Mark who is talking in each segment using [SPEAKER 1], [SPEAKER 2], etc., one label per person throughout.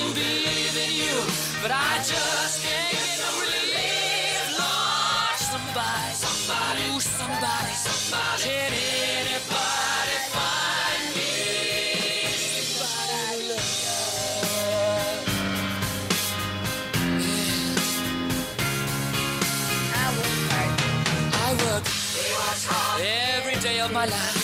[SPEAKER 1] My years in you, but I just can't get no relief. Lord, somebody, somebody, ooh, somebody, somebody, can anybody find me? Somebody love. I work every day of my life.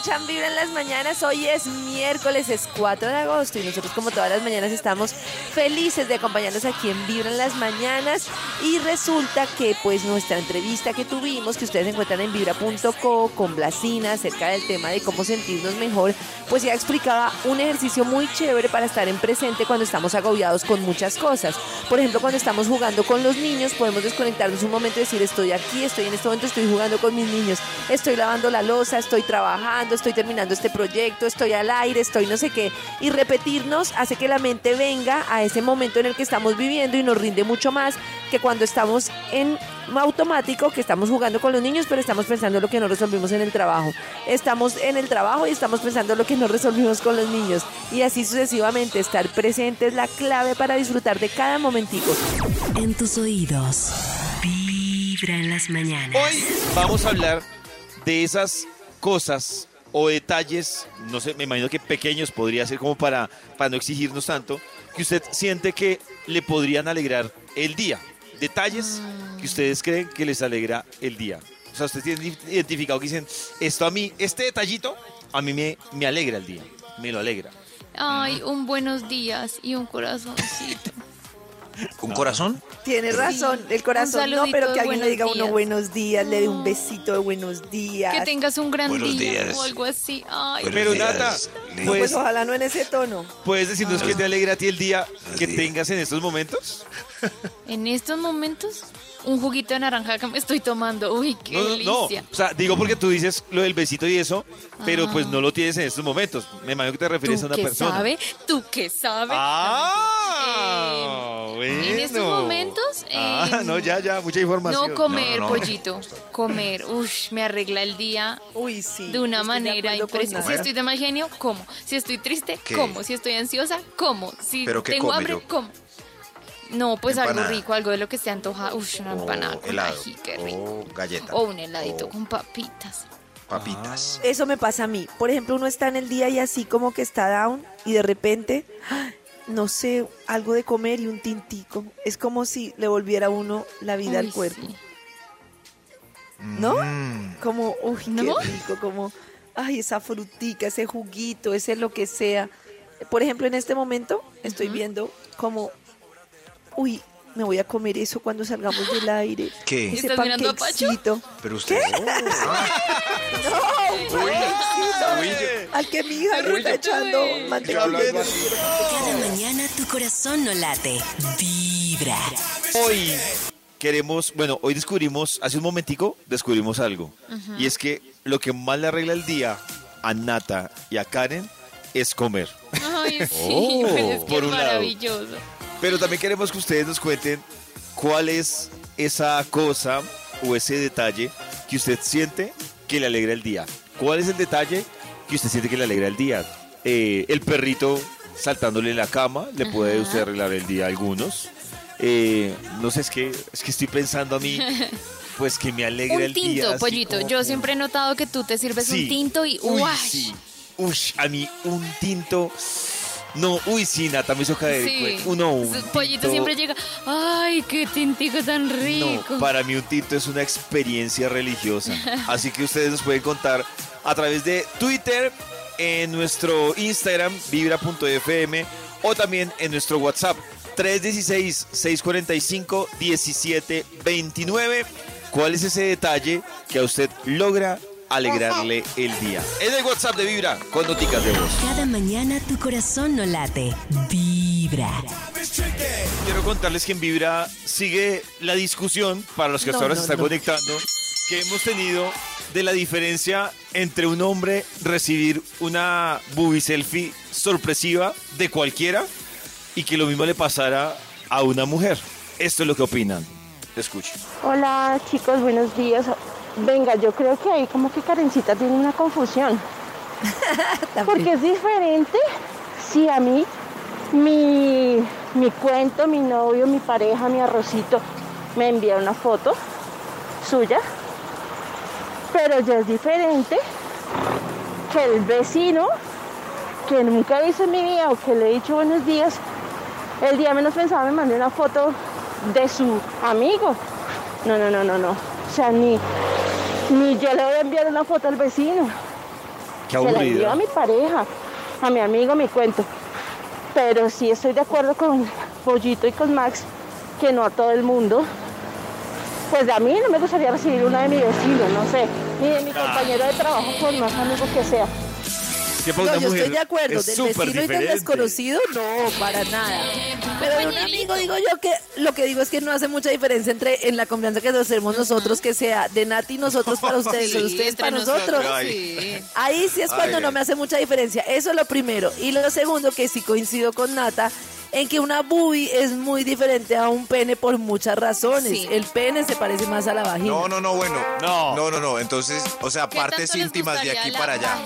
[SPEAKER 2] Escuchan Vibra en las mañanas. Hoy es miércoles, es 4 de agosto y nosotros como todas las mañanas estamos felices de acompañarnos aquí en Vibra en las mañanas y resulta que pues nuestra entrevista que tuvimos, que ustedes encuentran en vibra.co con Blasina acerca del tema de cómo sentirnos mejor, pues ya explicaba un ejercicio muy chévere para estar en presente cuando estamos agobiados con muchas cosas. Por ejemplo, cuando estamos jugando con los niños, podemos desconectarnos un momento y decir, estoy aquí, estoy en este momento, estoy jugando con mis niños, estoy lavando la losa, estoy trabajando, estoy terminando este proyecto, estoy al aire, estoy no sé qué. Y repetirnos hace que la mente venga a ese momento en el que estamos viviendo y nos rinde mucho más que cuando estamos en automático, que estamos jugando con los niños, pero estamos pensando lo que no resolvimos en el trabajo. Estamos en el trabajo y estamos pensando lo que no resolvimos con los niños. Y así sucesivamente, estar presente es la clave para disfrutar de cada momentico.
[SPEAKER 3] En tus oídos, Vibra en las mañanas.
[SPEAKER 4] Hoy vamos a hablar de esas cosas o detalles, no sé, me imagino que pequeños podría ser como para, para no exigirnos tanto, que usted siente que le podrían alegrar el día. Detalles que ustedes creen que les alegra el día. O sea, ustedes tienen identificado que dicen, esto a mí, este detallito, a mí me, me alegra el día, me lo alegra.
[SPEAKER 5] Ay, un buenos días y un corazoncito.
[SPEAKER 6] ¿Un corazón?
[SPEAKER 2] Tienes razón, el corazón no, pero que alguien le diga a uno buenos días, le dé un besito de buenos días.
[SPEAKER 5] Que tengas un gran
[SPEAKER 6] Buenos
[SPEAKER 5] día
[SPEAKER 6] días.
[SPEAKER 5] o algo así. Ay,
[SPEAKER 4] Pero
[SPEAKER 6] días,
[SPEAKER 4] Nata.
[SPEAKER 2] Pues
[SPEAKER 4] pues,
[SPEAKER 2] ojalá no en ese tono.
[SPEAKER 4] ¿puedes decirnos qué te alegra a ti el día que
[SPEAKER 6] días.
[SPEAKER 4] tengas en estos momentos?
[SPEAKER 5] en estos momentos, un juguito de naranja que me estoy tomando. Uy, qué
[SPEAKER 4] No, no, no.
[SPEAKER 5] delicia.
[SPEAKER 4] O sea, digo porque tú dices lo del besito y eso, pero pues no lo tienes en estos momentos. Me imagino que te refieres a
[SPEAKER 5] ¿Tú
[SPEAKER 4] una
[SPEAKER 5] qué
[SPEAKER 4] persona.
[SPEAKER 5] sabe? ¿Tú qué sabes?
[SPEAKER 4] Ah, bueno.
[SPEAKER 5] En estos momentos,
[SPEAKER 4] Ah,
[SPEAKER 5] eh,
[SPEAKER 4] no, ya, ya, mucha información.
[SPEAKER 5] No comer
[SPEAKER 6] No, no, no.
[SPEAKER 5] pollito, comer, uff, me arregla el día
[SPEAKER 2] Uy, sí.
[SPEAKER 5] de una manera impresionante. Si estoy de mal genio, como. Si estoy triste,
[SPEAKER 6] ¿Qué?
[SPEAKER 5] como. Si estoy ansiosa, como. Si
[SPEAKER 6] ¿Pero
[SPEAKER 5] tengo
[SPEAKER 6] come
[SPEAKER 5] hambre,
[SPEAKER 6] yo?
[SPEAKER 5] como. No, pues algo rico, algo de lo que se antoja. Uff, una
[SPEAKER 6] O
[SPEAKER 5] empanada con
[SPEAKER 6] helado.
[SPEAKER 5] ají, qué rico.
[SPEAKER 6] O galleta.
[SPEAKER 5] O un heladito
[SPEAKER 6] O
[SPEAKER 5] con papitas.
[SPEAKER 6] papitas.
[SPEAKER 2] Eso me pasa a mí. Por ejemplo, uno está en el día y así como que está down y de repente, ¡ah! No sé, algo de comer y un tintico. Es como si le volviera a uno la vida
[SPEAKER 5] Uy,
[SPEAKER 2] al cuerpo.
[SPEAKER 5] sí.
[SPEAKER 2] ¿No?
[SPEAKER 6] Mm,
[SPEAKER 2] Como, uy,
[SPEAKER 5] ¿No?
[SPEAKER 2] qué rico, como, ay, esa frutica, ese juguito, ese lo que sea. Por ejemplo, en este momento estoy viendo como, uy, me voy a comer eso cuando salgamos del aire.
[SPEAKER 6] ¿Qué?
[SPEAKER 2] Ese panquecito.
[SPEAKER 6] Pero usted.
[SPEAKER 2] No, un panquecito. Al que mi hija le está echando mantequilla.
[SPEAKER 3] Cada mañana tu corazón no late. Vibra.
[SPEAKER 4] Hoy queremos, bueno, hoy descubrimos, hace un momentico, descubrimos algo. Y es que lo que más le arregla el día a Nata y a Karen es comer.
[SPEAKER 5] Ay, sí,
[SPEAKER 4] Oh,
[SPEAKER 5] pero es que
[SPEAKER 4] por
[SPEAKER 5] es
[SPEAKER 4] un lado.
[SPEAKER 5] maravilloso.
[SPEAKER 4] Pero también queremos que ustedes nos cuenten cuál es esa cosa o ese detalle que usted siente que le alegra el día. ¿Cuál es el detalle que usted siente que le alegra el día? Eh, el perrito saltándole en la cama, le puede
[SPEAKER 5] Ajá.
[SPEAKER 4] usted arreglar el día a algunos. Eh, no sé, es que, es que estoy pensando a mí, pues que me alegra
[SPEAKER 5] Un
[SPEAKER 4] el día.
[SPEAKER 5] tinto,
[SPEAKER 4] así
[SPEAKER 5] pollito.
[SPEAKER 4] como
[SPEAKER 5] Yo siempre he notado que tú te sirves
[SPEAKER 4] Sí.
[SPEAKER 5] un tinto y
[SPEAKER 4] Uy, sí. Uy, a mí un tinto. No, uy, sí, Nata me hizo caer.
[SPEAKER 5] Sí.
[SPEAKER 4] Uno, un
[SPEAKER 5] Pollito
[SPEAKER 4] tinto-
[SPEAKER 5] siempre llega, ¡ay, qué tintico tan rico!
[SPEAKER 4] No, para mí un tinto es una experiencia religiosa. Así que ustedes nos pueden contar a través de Twitter, en nuestro Instagram, vibra.fm, o también en nuestro WhatsApp, 316-645-1729. ¿Cuál es ese detalle que a usted logra alegrarle el día? En el WhatsApp de Vibra, con noticas de voz.
[SPEAKER 3] Cada mañana tu corazón no late. Vibra.
[SPEAKER 4] Quiero contarles que en Vibra sigue la discusión, para los que hasta
[SPEAKER 2] No,
[SPEAKER 4] ahora
[SPEAKER 2] no,
[SPEAKER 4] se están
[SPEAKER 2] no.
[SPEAKER 4] conectando, que hemos tenido de la diferencia entre un hombre recibir una boobie selfie sorpresiva de cualquiera y que lo mismo le pasara a una mujer. Esto es lo que opinan. Escuchen.
[SPEAKER 7] Hola chicos, buenos días. Venga, yo creo que ahí como que Karencita tiene una confusión. Porque es diferente si a mí mi, mi cuento, mi novio, mi pareja, mi arrocito me envía una foto suya. Pero ya es diferente que el vecino que nunca he visto en mi vida o que le he dicho buenos días, el día menos pensaba me mandé una foto de su amigo. No, no, no, no, no. O sea, ni, ni yo le voy a enviar una foto al vecino.
[SPEAKER 4] Qué
[SPEAKER 7] Se la envío
[SPEAKER 4] aburrida.
[SPEAKER 7] a mi pareja, a mi amigo, mi cuento. Pero sí estoy de acuerdo con Pollito y con Max, que no a todo el mundo. Pues a mí no me gustaría recibir una de mi vecino, no sé, ni de mi compañero de trabajo, por más amigo que sea.
[SPEAKER 4] Que para
[SPEAKER 2] No,
[SPEAKER 4] una
[SPEAKER 2] yo
[SPEAKER 4] mujer
[SPEAKER 2] estoy de acuerdo.
[SPEAKER 4] es
[SPEAKER 2] Del vecino y del
[SPEAKER 4] diferente.
[SPEAKER 2] desconocido, no, para nada. Pero de un amigo digo yo que lo que digo es que no hace mucha diferencia entre en la confianza que nos hacemos nosotros, que sea de Nati nosotros para ustedes, o de
[SPEAKER 5] Sí,
[SPEAKER 2] ustedes para nosotros.
[SPEAKER 5] sí.
[SPEAKER 2] Ahí sí es cuando
[SPEAKER 4] Ay,
[SPEAKER 2] no me hace mucha diferencia. Eso es lo primero. Y lo segundo, que sí coincido con Nata, en que una boobie es muy diferente a un pene por muchas razones.
[SPEAKER 5] Sí.
[SPEAKER 2] El pene se parece más a la vagina.
[SPEAKER 6] No, no, no, bueno.
[SPEAKER 4] No.
[SPEAKER 6] No, no, no. Entonces, o sea,
[SPEAKER 5] ¿Qué
[SPEAKER 6] partes íntimas de aquí para allá.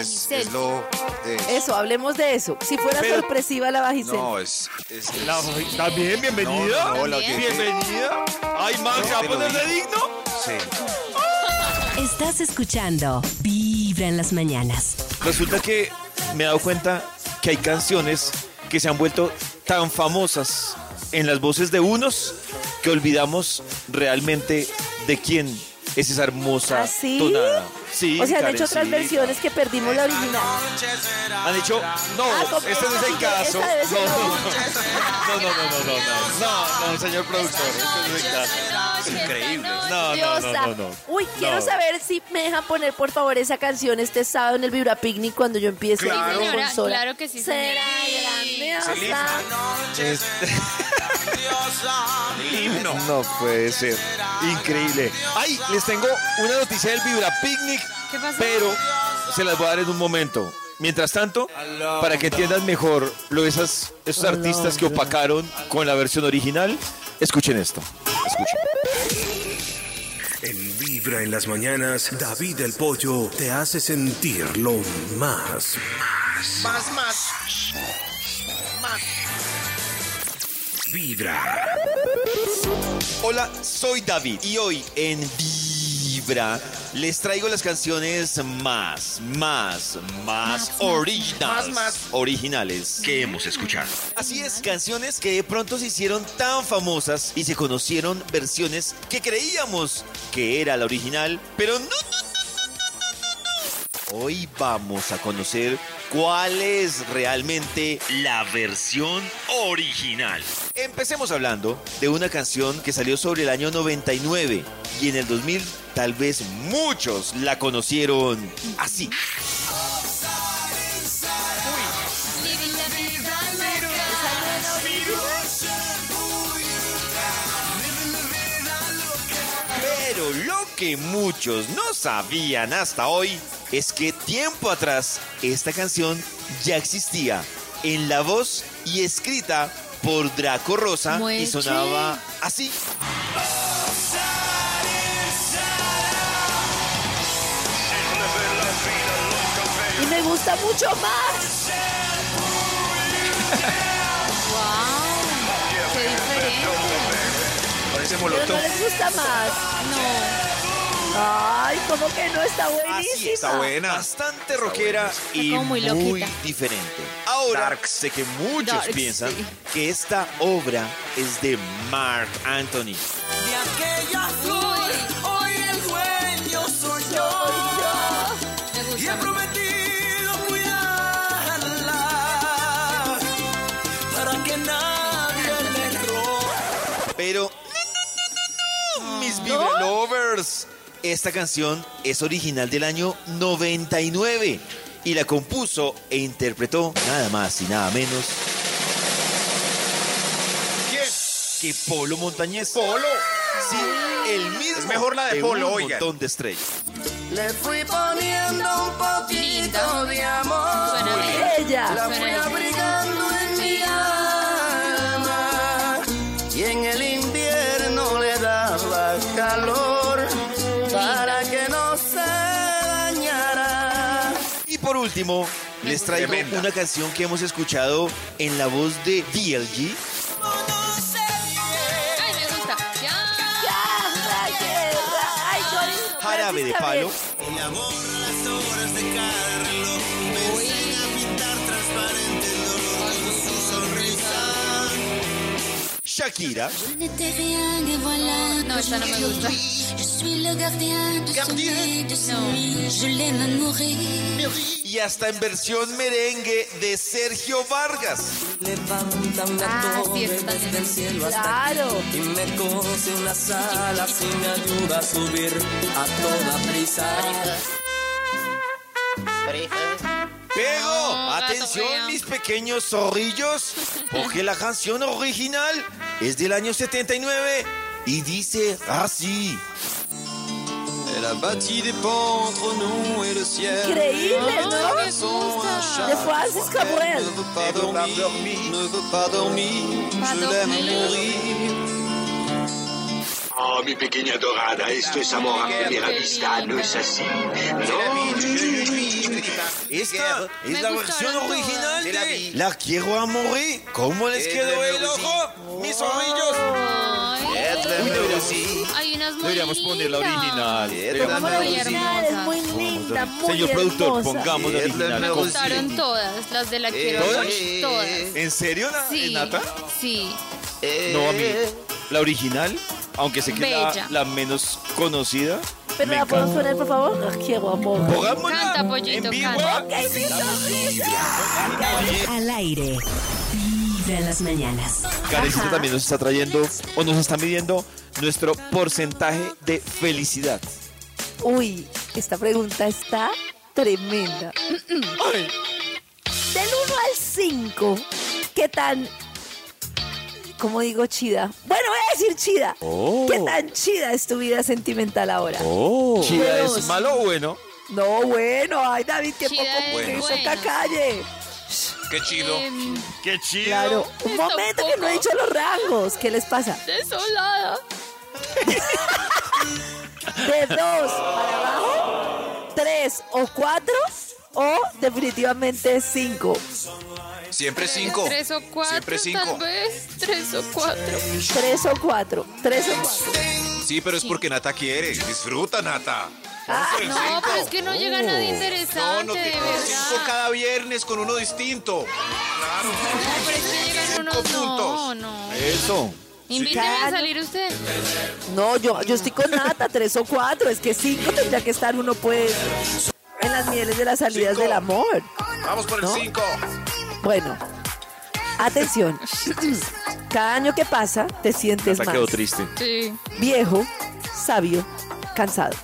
[SPEAKER 6] Es, es lo. es-
[SPEAKER 2] Eso, hablemos de eso. Si fuera
[SPEAKER 4] Pero-
[SPEAKER 2] sorpresiva la vagicel.
[SPEAKER 6] no, es. es- es-
[SPEAKER 4] La- También, bienvenida.
[SPEAKER 6] No, no, la
[SPEAKER 4] Bienvenida. Ay, Max, ¿se va a
[SPEAKER 6] te lo
[SPEAKER 4] poner de
[SPEAKER 6] digo.
[SPEAKER 4] digno?
[SPEAKER 6] sí.
[SPEAKER 3] Estás escuchando Vibra en las mañanas.
[SPEAKER 4] Resulta que me he dado cuenta que hay canciones que se han vuelto tan famosas en las voces de unos que olvidamos realmente de quién es esa hermosa
[SPEAKER 2] ¿Ah, sí?
[SPEAKER 4] tonada.
[SPEAKER 2] O sea, han hecho otras versiones que perdimos la original.
[SPEAKER 4] Han hecho, no,
[SPEAKER 2] ah,
[SPEAKER 4] este no es el caso. No no, no no no, no, no, no, no, señor productor, este no es el caso.
[SPEAKER 6] Increíble.
[SPEAKER 4] No, no, no.
[SPEAKER 2] Uy, quiero
[SPEAKER 4] No.
[SPEAKER 2] saber si me dejan poner por favor esa canción este sábado en el Vibra Picnic cuando yo empiece
[SPEAKER 6] Claro.
[SPEAKER 5] claro que sí,
[SPEAKER 2] Será grandiosa.
[SPEAKER 6] Himno.
[SPEAKER 4] No puede ser. Increíble. Ay, les tengo una noticia del Vibra Picnic,
[SPEAKER 5] ¿Qué pasó?
[SPEAKER 4] pero se las voy a dar en un momento. Mientras tanto, para que entiendan mejor lo de esas, esos artistas que opacaron con la versión original, escuchen esto. Escuchen.
[SPEAKER 8] Vibra en las mañanas, David el Pollo te hace sentir lo más.
[SPEAKER 6] Más, más.
[SPEAKER 8] Vibra.
[SPEAKER 4] Hola, soy David y hoy en Vibra les traigo las canciones más, más, más originales, originales. Que hemos escuchado. Así es, canciones que de pronto se hicieron tan famosas y se conocieron versiones que creíamos que era la original, pero no, no, Hoy vamos a conocer cuál es realmente la versión original. Empecemos hablando de una canción que salió sobre el año 99 y en el 2000 tal vez muchos la conocieron así. Que muchos no sabían hasta hoy es que tiempo atrás esta canción ya existía en la voz y escrita por Draco Rosa y sonaba así.
[SPEAKER 2] me gusta mucho más.
[SPEAKER 5] ¡Wow! ¡Qué diferente!
[SPEAKER 6] Parece
[SPEAKER 2] Pero
[SPEAKER 6] molotov.
[SPEAKER 2] no les gusta más.
[SPEAKER 5] No.
[SPEAKER 2] Ay, ¿cómo que no está buenísima?
[SPEAKER 6] Está buena.
[SPEAKER 4] Bastante rockera y
[SPEAKER 5] como muy
[SPEAKER 4] muy,
[SPEAKER 5] loquita.
[SPEAKER 4] diferente. Ahora sé que muchos
[SPEAKER 5] Darks,
[SPEAKER 4] piensan
[SPEAKER 5] sí.
[SPEAKER 4] que esta obra es de Mark Anthony.
[SPEAKER 1] De aquella flor, hoy el dueño soy yo.
[SPEAKER 5] Me
[SPEAKER 1] Y he
[SPEAKER 5] gusta.
[SPEAKER 1] prometido cuidarla para que nadie le robe.
[SPEAKER 4] Pero no, no, no, no, mis Vibra Lovers. Esta canción es original del año 99 y la compuso e interpretó nada más y nada menos
[SPEAKER 6] ¿Quién?
[SPEAKER 4] que Polo Montañés. Polo. Sí, el mismo.
[SPEAKER 6] Es mejor la de Polo,
[SPEAKER 4] un
[SPEAKER 6] oigan.
[SPEAKER 4] montón de estrellas.
[SPEAKER 1] Le fui poniendo un poquito de amor.
[SPEAKER 5] Suena bien.
[SPEAKER 2] Ella.
[SPEAKER 1] La fui
[SPEAKER 5] Suena
[SPEAKER 4] último, les traigo
[SPEAKER 6] Tremenda.
[SPEAKER 4] una canción que hemos escuchado en la voz de DLG.
[SPEAKER 5] ¡Ay, me gusta! ¡Ya!
[SPEAKER 2] ¡Ya, la guerra! ¡Ay, Johnny!
[SPEAKER 4] Jarabe de palo.
[SPEAKER 2] ven.
[SPEAKER 1] Ella borra las horas de cada reloj, me enseña a pintar transparente el dolor con su sonrisa.
[SPEAKER 4] Shakira.
[SPEAKER 5] No, esta no me gusta.
[SPEAKER 4] Y hasta en versión merengue de Sergio Vargas.
[SPEAKER 1] Levántame
[SPEAKER 5] Ah,
[SPEAKER 1] a
[SPEAKER 5] sí,
[SPEAKER 1] desde el cielo hasta
[SPEAKER 2] Claro.
[SPEAKER 1] y me cose unas alas y me ayuda a subir a toda prisa.
[SPEAKER 4] Pero,
[SPEAKER 5] gato
[SPEAKER 4] atención mis pequeños zorrillos, porque la canción original es del año 79 y dice así.
[SPEAKER 1] Elle a bâti des ponts entre nous et le ciel.
[SPEAKER 2] Increíble, ¿no? De Francis Cabrel.
[SPEAKER 1] Ne veut pas dormir, ne veut pas dormir, je l'aime mourir.
[SPEAKER 9] Oh, mi pequeña dorada, esto es amor a primera vista, ¿no es así?
[SPEAKER 4] Esta es la versión original
[SPEAKER 6] De la
[SPEAKER 4] de
[SPEAKER 6] vi.
[SPEAKER 4] La quiero a morir. ¿Cómo les quedó el ojo? Mis zorrillos. Uy, deberíamos- sí.
[SPEAKER 5] hay unas muy
[SPEAKER 4] Deberíamos poner la original. Deberíamos
[SPEAKER 6] Muy
[SPEAKER 2] la
[SPEAKER 4] poner-
[SPEAKER 2] original es muy linda, muy
[SPEAKER 4] Señor productor,
[SPEAKER 2] hermosa.
[SPEAKER 4] pongamos la
[SPEAKER 6] es la
[SPEAKER 4] original.
[SPEAKER 5] Me
[SPEAKER 6] nueva-
[SPEAKER 5] gustaron todas, las de la quiero
[SPEAKER 4] ¿Todas?
[SPEAKER 5] morir, todas.
[SPEAKER 4] ¿En serio, Na-
[SPEAKER 5] Sí,
[SPEAKER 4] Nata?
[SPEAKER 5] sí.
[SPEAKER 4] No, a mí. La original, aunque sé que es la,
[SPEAKER 5] Bella.
[SPEAKER 4] la menos conocida.
[SPEAKER 2] Pero
[SPEAKER 4] me
[SPEAKER 2] la podemos poner, por favor. Ah, Quiero amor.
[SPEAKER 4] Pongámosla
[SPEAKER 5] Canta, pollito,
[SPEAKER 4] en vivo.
[SPEAKER 5] canta.
[SPEAKER 3] Al aire. Vibra en las mañanas.
[SPEAKER 4] Karencita también nos está trayendo o nos está midiendo nuestro porcentaje de felicidad.
[SPEAKER 2] Uy, esta pregunta está tremenda.
[SPEAKER 4] Ay,
[SPEAKER 2] Del 1 al 5, ¿qué tan... ¿Cómo digo chida? Bueno, voy a decir chida.
[SPEAKER 4] Oh.
[SPEAKER 2] ¿Qué tan chida es tu vida sentimental ahora?
[SPEAKER 4] ¿Chida
[SPEAKER 2] Bueno,
[SPEAKER 4] es malo o bueno?
[SPEAKER 2] No, bueno, ay David, qué
[SPEAKER 5] Chida
[SPEAKER 2] poco
[SPEAKER 5] es
[SPEAKER 2] que hizo
[SPEAKER 5] buena.
[SPEAKER 2] calle.
[SPEAKER 6] Qué chido.
[SPEAKER 5] Em,
[SPEAKER 4] ¡Qué chido!
[SPEAKER 2] Claro, un
[SPEAKER 5] Está
[SPEAKER 2] momento que no he dicho los rangos. ¿Qué les pasa?
[SPEAKER 5] desolada.
[SPEAKER 2] ¿De dos para abajo? ¿Tres o cuatro? ¿O definitivamente cinco?
[SPEAKER 6] Siempre cinco.
[SPEAKER 5] Tres o cuatro,
[SPEAKER 6] Siempre cinco.
[SPEAKER 5] tal vez. Tres o cuatro.
[SPEAKER 2] ¿Tres o cuatro? ¿Tres o cuatro?
[SPEAKER 6] Sí, pero es porque Nata quiere. Disfruta, Nata.
[SPEAKER 2] Ah,
[SPEAKER 5] No, pero es que no llega nadie
[SPEAKER 6] No,
[SPEAKER 5] interesante,
[SPEAKER 6] no
[SPEAKER 5] de
[SPEAKER 6] te
[SPEAKER 5] verdad.
[SPEAKER 6] cada viernes con uno distinto. Claro.
[SPEAKER 5] No, pero es que llegan unos... No,
[SPEAKER 6] puntos.
[SPEAKER 5] no.
[SPEAKER 4] Eso.
[SPEAKER 5] Invíteme a salir usted.
[SPEAKER 2] No, yo, yo estoy con Nata, tres o cuatro. Es que cinco tendría que estar uno, pues, en las mieles de las salidas
[SPEAKER 6] Cinco.
[SPEAKER 2] del amor.
[SPEAKER 6] Vamos por el
[SPEAKER 2] ¿No?
[SPEAKER 6] cinco.
[SPEAKER 2] Bueno, atención. Cada año que pasa, te sientes
[SPEAKER 4] Nata
[SPEAKER 2] más
[SPEAKER 4] quedó triste.
[SPEAKER 5] Sí.
[SPEAKER 2] viejo, sabio, cansado.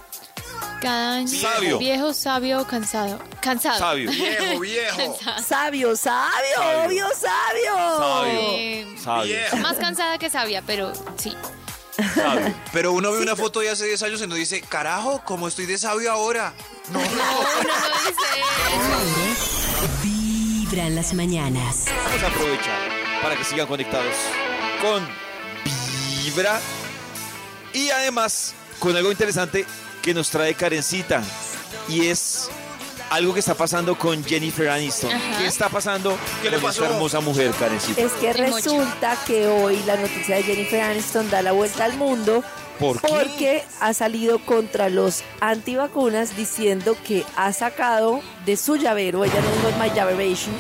[SPEAKER 5] Cada año.
[SPEAKER 4] Sabio.
[SPEAKER 5] Viejo, sabio, cansado. Cansado.
[SPEAKER 4] Sabio.
[SPEAKER 6] Viejo, viejo.
[SPEAKER 5] Cansado.
[SPEAKER 2] Sabio, sabio,
[SPEAKER 4] Sabio.
[SPEAKER 2] obvio, sabio.
[SPEAKER 4] Sabio.
[SPEAKER 5] Eh,
[SPEAKER 4] Sabio.
[SPEAKER 6] Viejo.
[SPEAKER 5] más cansada que sabia, pero sí.
[SPEAKER 4] Sabio.
[SPEAKER 6] Pero uno ve una foto de hace 10 años y nos dice, carajo, como estoy de sabio ahora. No,
[SPEAKER 5] No, uno no dice eso.
[SPEAKER 3] Vibra en las mañanas.
[SPEAKER 4] Vamos a aprovechar para que sigan conectados con Vibra y además con algo interesante que nos trae Karencita y es algo que está pasando con Jennifer Aniston.
[SPEAKER 5] Ajá.
[SPEAKER 4] ¿Qué está pasando
[SPEAKER 6] ¿Qué le
[SPEAKER 4] con esta
[SPEAKER 6] pasó?
[SPEAKER 4] hermosa mujer, Karencita?
[SPEAKER 2] Es que resulta que hoy la noticia de Jennifer Aniston da la vuelta al mundo
[SPEAKER 4] ¿Por qué?
[SPEAKER 2] porque ha salido contra los antivacunas diciendo que ha sacado de su llavero, ella no dijo My Llaveration,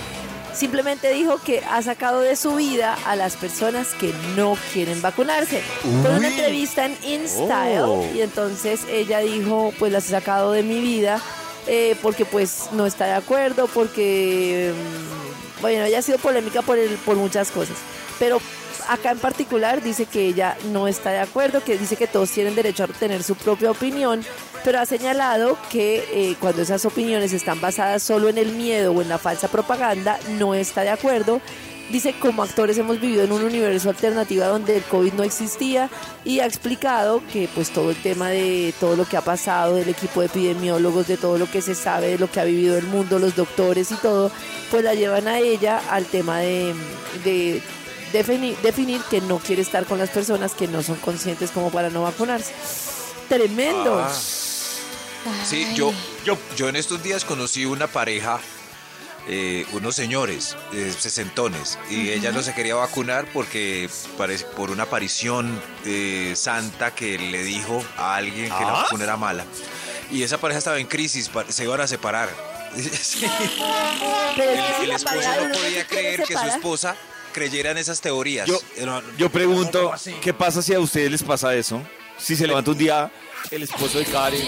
[SPEAKER 2] simplemente dijo que ha sacado de su vida a las personas que no quieren vacunarse. Fue una entrevista en InStyle
[SPEAKER 4] Oh.
[SPEAKER 2] y entonces ella dijo, pues las he sacado de mi vida eh, porque pues no está de acuerdo, porque, mm, bueno, ella ha sido polémica por, el, por muchas cosas, pero acá en particular dice que ella no está de acuerdo, que dice que todos tienen derecho a tener su propia opinión, pero ha señalado que eh, cuando esas opiniones están basadas solo en el miedo o en la falsa propaganda, no está de acuerdo. Dice, como actores hemos vivido en un universo alternativo donde el COVID no existía y ha explicado que pues todo el tema de todo lo que ha pasado, del equipo de epidemiólogos, de todo lo que se sabe, de lo que ha vivido el mundo, los doctores y todo, pues la llevan a ella al tema de, de definir, definir que no quiere estar con las personas que no son conscientes como para no vacunarse. Tremendo.
[SPEAKER 6] Ah. Sí, yo, yo, yo en estos días conocí una pareja, eh, unos señores, eh, sesentones, y ella no se quería vacunar porque parece por una aparición eh, santa que le dijo a alguien que la
[SPEAKER 4] ¿Ah?
[SPEAKER 6] vacuna era mala. Y esa pareja estaba en crisis, se iban a separar. Sí.
[SPEAKER 2] Pero es
[SPEAKER 6] El, el esposo no podía creer que su esposa creyera en esas teorías.
[SPEAKER 4] Yo- Yo pregunto. ¿qué pasa si a ustedes les pasa eso? Si se levanta un día el esposo de Karen,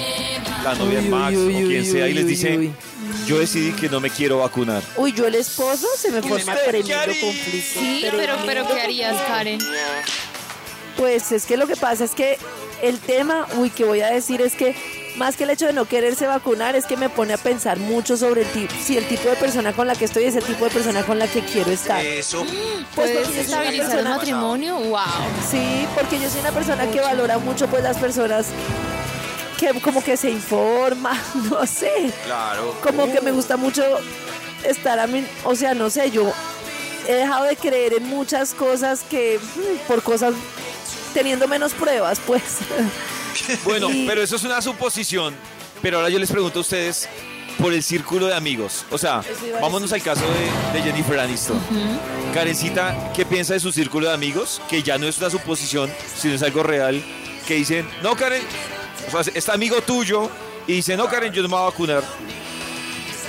[SPEAKER 4] la novia de Max
[SPEAKER 2] uy,
[SPEAKER 4] o quien
[SPEAKER 2] uy,
[SPEAKER 4] sea y les dice,
[SPEAKER 2] uy.
[SPEAKER 4] yo decidí que no me quiero vacunar.
[SPEAKER 2] Uy, yo el esposo se me forma
[SPEAKER 4] ¿Usted qué
[SPEAKER 2] tremendo conflicto.
[SPEAKER 5] Sí, pero, pero ¿qué harías, Karen?
[SPEAKER 2] Pues es que lo que pasa es que el tema, uy, que voy a decir es que más que el hecho de no quererse vacunar, es que me pone a pensar mucho sobre el tipo, si el tipo de persona con la que estoy es el tipo de persona con la que quiero estar.
[SPEAKER 6] Eso.
[SPEAKER 2] Pues
[SPEAKER 5] ¿Puedes
[SPEAKER 2] porque yo soy una
[SPEAKER 5] estabilizar el
[SPEAKER 2] persona-
[SPEAKER 5] matrimonio? ¡Wow!
[SPEAKER 2] Sí, porque yo soy una persona que valora mucho pues las personas que como que se informa, no sé,
[SPEAKER 6] Claro.
[SPEAKER 2] como que me gusta mucho estar a mí, o sea, no sé, yo he dejado de creer en muchas cosas que por cosas teniendo menos pruebas, pues.
[SPEAKER 4] Bueno,
[SPEAKER 2] Y-
[SPEAKER 4] pero eso es una suposición. Pero ahora yo les pregunto a ustedes por el círculo de amigos. O sea, vámonos al caso de, de Jennifer Aniston. Karencita, ¿qué piensa de su círculo de amigos? Que ya no es una suposición, sino es algo real. Que dicen, no, Karen, o sea, está amigo tuyo y dice, no, Karen, yo no me voy a vacunar.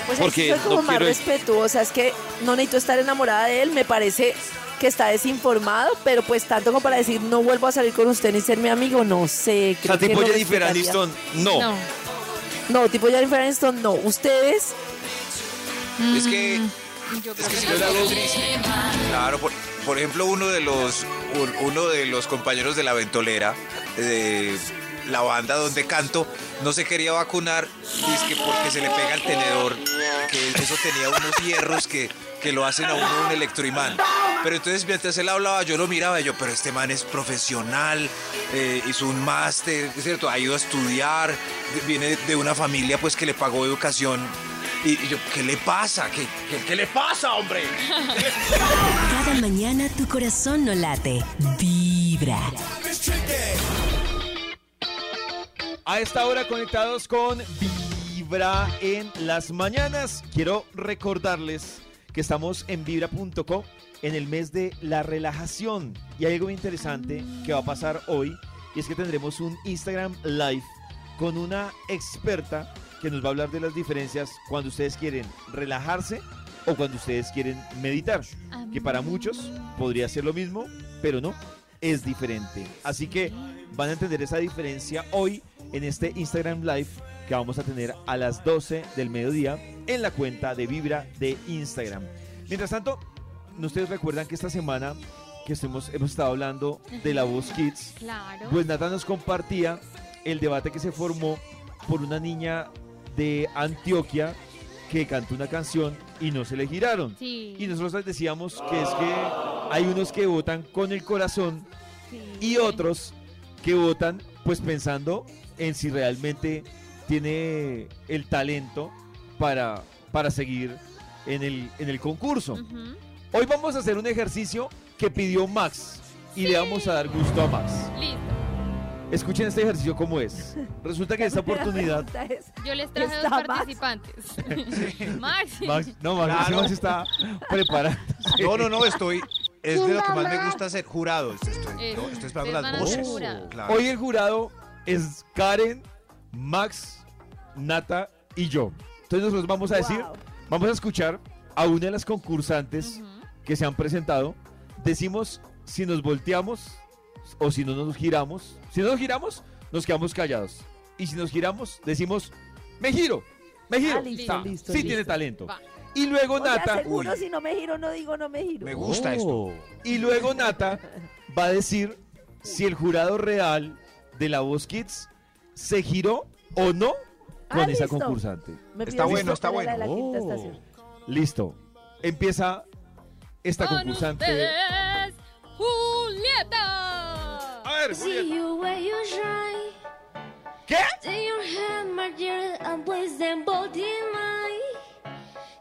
[SPEAKER 2] Pues
[SPEAKER 4] Porque
[SPEAKER 2] soy como
[SPEAKER 4] no
[SPEAKER 2] más
[SPEAKER 4] quiero-
[SPEAKER 2] respetuosa, es que no necesito estar enamorada de él, me parece que está desinformado, pero pues tanto como para decir no vuelvo a salir con usted ni ser mi amigo, no sé.
[SPEAKER 4] O
[SPEAKER 2] creo
[SPEAKER 4] sea,
[SPEAKER 2] que
[SPEAKER 4] tipo
[SPEAKER 2] lo
[SPEAKER 4] Jennifer. Aniston, no.
[SPEAKER 5] No.
[SPEAKER 2] No, tipo Jennifer Aniston, no. Ustedes,
[SPEAKER 6] Es que
[SPEAKER 5] Yo
[SPEAKER 6] Es que
[SPEAKER 5] que
[SPEAKER 6] si no triste. Claro, por, por ejemplo, uno de los un- uno de los compañeros de la ventolera, de la banda donde canto, no se quería vacunar, que porque se le pega el tenedor, que eso tenía unos hierros que, que lo hacen a uno un electroimán. Pero entonces mientras él hablaba, yo lo miraba y yo, pero este man es profesional, eh, hizo un máster, es cierto, ha ido a estudiar, viene de una familia pues que le pagó educación. Y, y yo, ¿qué le pasa? ¿Qué, qué, qué le pasa, hombre?
[SPEAKER 3] Cada mañana tu corazón no late, vibra.
[SPEAKER 4] A esta hora conectados con Vibra en las mañanas. Quiero recordarles que estamos en vibra.co en el mes de la relajación. Y hay algo muy interesante que va a pasar hoy y es que tendremos un Instagram Live con una experta que nos va a hablar de las diferencias cuando ustedes quieren relajarse o cuando ustedes quieren meditar. Que para muchos podría ser lo mismo, pero no, es diferente. Así que van a entender esa diferencia hoy en este Instagram Live que vamos a tener a las 12 del mediodía en la cuenta de Vibra de Instagram. Mientras tanto, ¿no ustedes recuerdan que esta semana que estemos, hemos estado hablando de la voz Kids?
[SPEAKER 5] Claro.
[SPEAKER 4] Pues Nathan nos compartía el debate que se formó por una niña de Antioquia que cantó una canción y no se le giraron.
[SPEAKER 5] Sí.
[SPEAKER 4] Y nosotros les decíamos que es que hay unos que votan con el corazón y otros que votan pues pensando en si realmente tiene el talento para, para seguir en el, en el concurso. Hoy vamos a hacer un ejercicio que pidió Max y le vamos a dar gusto a Max.
[SPEAKER 5] Listo.
[SPEAKER 4] escuchen este ejercicio como es. Resulta que esta oportunidad...
[SPEAKER 2] Es,
[SPEAKER 5] Yo les traje
[SPEAKER 2] ¿Está
[SPEAKER 5] dos
[SPEAKER 2] Max?
[SPEAKER 5] participantes. Max.
[SPEAKER 4] Max, no, Max,
[SPEAKER 6] Claro.
[SPEAKER 4] Max está preparado.
[SPEAKER 6] No, no, no, estoy. Es de lo que más me gusta hacer jurado. Estoy, no, estoy esperando las voces. Claro.
[SPEAKER 4] Hoy el jurado es Karen, Max, Nata y yo. Entonces nosotros vamos a decir,
[SPEAKER 2] wow.
[SPEAKER 4] vamos a escuchar a una de las concursantes que se han presentado. Decimos si nos volteamos o si no nos giramos. Si no nos giramos, nos quedamos callados. Y si nos giramos, decimos, me giro, me giro.
[SPEAKER 2] Ah, listo,
[SPEAKER 4] Está.
[SPEAKER 2] listo,
[SPEAKER 4] sí
[SPEAKER 2] listo.
[SPEAKER 4] tiene talento.
[SPEAKER 5] Va.
[SPEAKER 4] Y luego
[SPEAKER 2] O sea,
[SPEAKER 4] Nata...
[SPEAKER 2] seguro
[SPEAKER 6] Uy.
[SPEAKER 2] si no me giro, no digo no me giro.
[SPEAKER 6] Me gusta esto.
[SPEAKER 4] Oh. Y luego Nata va a decir si el jurado real de la Voz Kids se giró o no con
[SPEAKER 2] Ah,
[SPEAKER 4] esa concursante.
[SPEAKER 2] Me
[SPEAKER 6] Está bueno, está
[SPEAKER 2] la la
[SPEAKER 4] bueno. Oh. Listo. Empieza esta
[SPEAKER 5] Con
[SPEAKER 4] concursante.
[SPEAKER 5] Ustedes, Julieta.
[SPEAKER 4] A ver,
[SPEAKER 10] Julieta.
[SPEAKER 4] ¿Qué?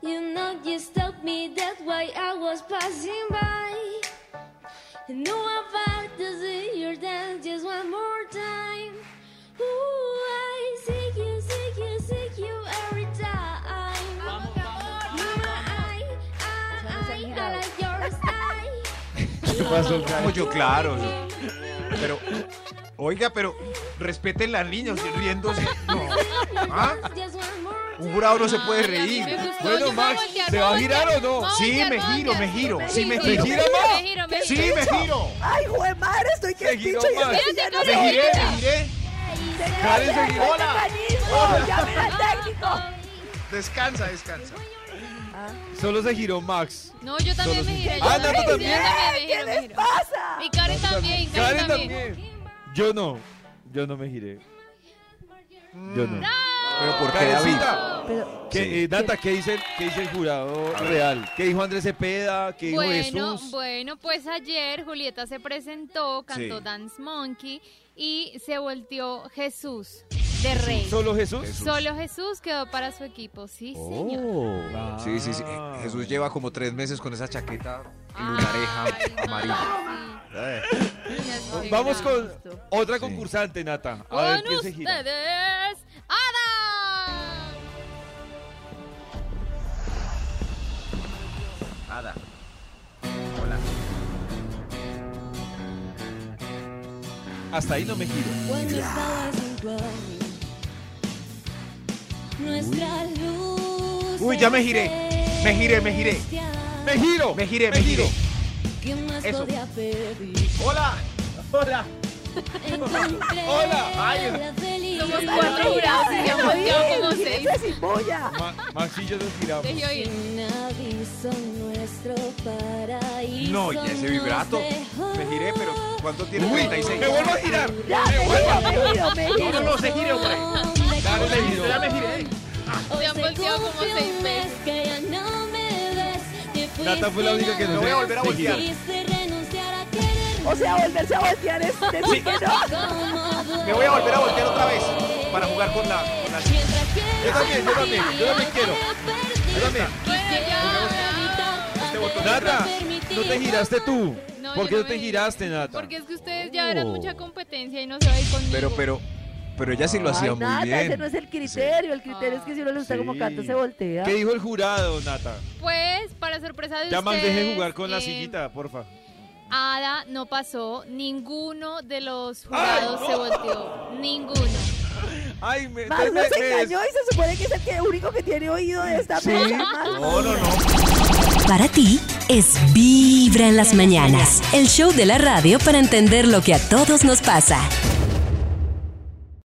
[SPEAKER 10] You know you stopped me that way I was passing by. No, I'm back to see your dance just one more.
[SPEAKER 4] ¿Qué pasó, Karen?
[SPEAKER 6] Como yo, claro. Pero, oiga, pero respeten las niñas riéndose. No. ¿Ah? Un jurado no se puede reír.
[SPEAKER 4] Bueno, Max, ¿se va a girar o no?
[SPEAKER 6] Sí, me giro, me giro. Sí, me
[SPEAKER 4] ¿Se
[SPEAKER 6] giro.
[SPEAKER 4] gira más?
[SPEAKER 5] Me giro, me
[SPEAKER 6] Sí, me giro.
[SPEAKER 2] Ay, jue madre, estoy que picho
[SPEAKER 6] Me giré,
[SPEAKER 2] gira.
[SPEAKER 6] me giré.
[SPEAKER 4] Karen se giró.
[SPEAKER 6] Hola.
[SPEAKER 2] ¡Mecanismo! ¡Llamen al técnico!
[SPEAKER 6] Descansa, descansa.
[SPEAKER 4] Solo se giró Max.
[SPEAKER 5] No, yo también
[SPEAKER 4] Solo
[SPEAKER 5] me giré. yo
[SPEAKER 4] Ah,
[SPEAKER 5] yo
[SPEAKER 4] también.
[SPEAKER 2] ¿Qué
[SPEAKER 5] giro, me
[SPEAKER 2] les
[SPEAKER 5] giro.
[SPEAKER 2] pasa?
[SPEAKER 5] Y Karen también, Karen,
[SPEAKER 4] Karen
[SPEAKER 5] también.
[SPEAKER 4] también. Yo no. Yo no me giré. Yo no.
[SPEAKER 6] Pero ¿por qué, David?
[SPEAKER 2] Pero,
[SPEAKER 4] ¿qué, eh, Nata, ¿qué dice, el- ¿qué dice el jurado real? ¿Qué dijo Andrés Cepeda? ¿Qué dijo
[SPEAKER 5] Bueno,
[SPEAKER 4] Jesús?
[SPEAKER 5] bueno, pues ayer Julieta se presentó, cantó
[SPEAKER 6] Sí.
[SPEAKER 5] Dance Monkey y se volteó Jesús de rey.
[SPEAKER 4] ¿Solo Jesús?
[SPEAKER 5] Solo Jesús quedó para su equipo, sí, señor.
[SPEAKER 4] Oh.
[SPEAKER 6] Sí, sí, sí.
[SPEAKER 4] Ah.
[SPEAKER 6] Jesús lleva como tres meses con esa chaqueta lunareja
[SPEAKER 5] Ay,
[SPEAKER 6] amarilla.
[SPEAKER 5] sí. Ya estoy
[SPEAKER 4] Vamos con otra
[SPEAKER 6] Sí.
[SPEAKER 4] concursante, Nata. A ver
[SPEAKER 5] Con
[SPEAKER 4] quién se gira.
[SPEAKER 5] ustedes, Ada.
[SPEAKER 6] Hola.
[SPEAKER 4] Hasta ahí no me giro.
[SPEAKER 10] Cuando estabas junto a mí, nuestra luz.
[SPEAKER 6] Uy, ya me giré. Me giré, me giré.
[SPEAKER 4] ¡Me giro!
[SPEAKER 6] Me giré, me giré.
[SPEAKER 10] ¿Qué más
[SPEAKER 6] Eso.
[SPEAKER 10] podía pedir?
[SPEAKER 6] Hola. Hola.
[SPEAKER 10] Encontré
[SPEAKER 4] Hola.
[SPEAKER 6] Ay.
[SPEAKER 5] Somos cuatro jurados y volteado como seis.
[SPEAKER 6] No, y ese vibrato. Me giré, pero ¿cuánto tiene?
[SPEAKER 4] Uy,
[SPEAKER 6] 36.
[SPEAKER 4] ¡Me vuelvo a girar!
[SPEAKER 2] ¡Ya, me giro, me giro, me
[SPEAKER 6] No,
[SPEAKER 2] giro!
[SPEAKER 6] no, no, se gire, hombre.
[SPEAKER 4] Dale, me giro.
[SPEAKER 6] Ya me giré.
[SPEAKER 5] Se han volteado como seis veces.
[SPEAKER 10] Que ya no me ves, que
[SPEAKER 4] Nata fue la única que
[SPEAKER 6] Me
[SPEAKER 4] no
[SPEAKER 6] voy a volver a voltear.
[SPEAKER 2] O sea, volverse a voltear es decir que no.
[SPEAKER 6] Me voy a volver a voltear otra vez para jugar con la, con la
[SPEAKER 4] Yo también, yo también, yo también quiero. Yo también.
[SPEAKER 6] Este
[SPEAKER 4] Nata, no te giraste tú.
[SPEAKER 5] No,
[SPEAKER 4] ¿Por qué
[SPEAKER 5] no
[SPEAKER 4] no te giraste, Nata?
[SPEAKER 5] Porque es que ustedes ya eran mucha competencia y no se va a ir conmigo.
[SPEAKER 6] Pero, pero, pero ella sí lo hacía
[SPEAKER 2] Ay,
[SPEAKER 6] muy
[SPEAKER 2] ese
[SPEAKER 6] bien.
[SPEAKER 2] no es el criterio. El criterio es que si uno le gusta como canta, se voltea.
[SPEAKER 4] ¿Qué dijo el jurado, Nata?
[SPEAKER 5] Pues, para sorpresa de
[SPEAKER 4] Ya Max,
[SPEAKER 5] ustedes...
[SPEAKER 4] deje jugar con la
[SPEAKER 5] eh,
[SPEAKER 4] sillita, porfa.
[SPEAKER 5] Ada no pasó, ninguno de los jurados se volteó, ninguno.
[SPEAKER 4] Ay, me,
[SPEAKER 2] Max
[SPEAKER 4] me-
[SPEAKER 2] nos
[SPEAKER 4] me-
[SPEAKER 2] engañó y se supone que es el que único que tiene oído de esta
[SPEAKER 4] Sí.
[SPEAKER 2] mesa.
[SPEAKER 6] No, no, no.
[SPEAKER 3] Para ti es Vibra en las mañanas, el show de la radio para entender lo que a todos nos pasa.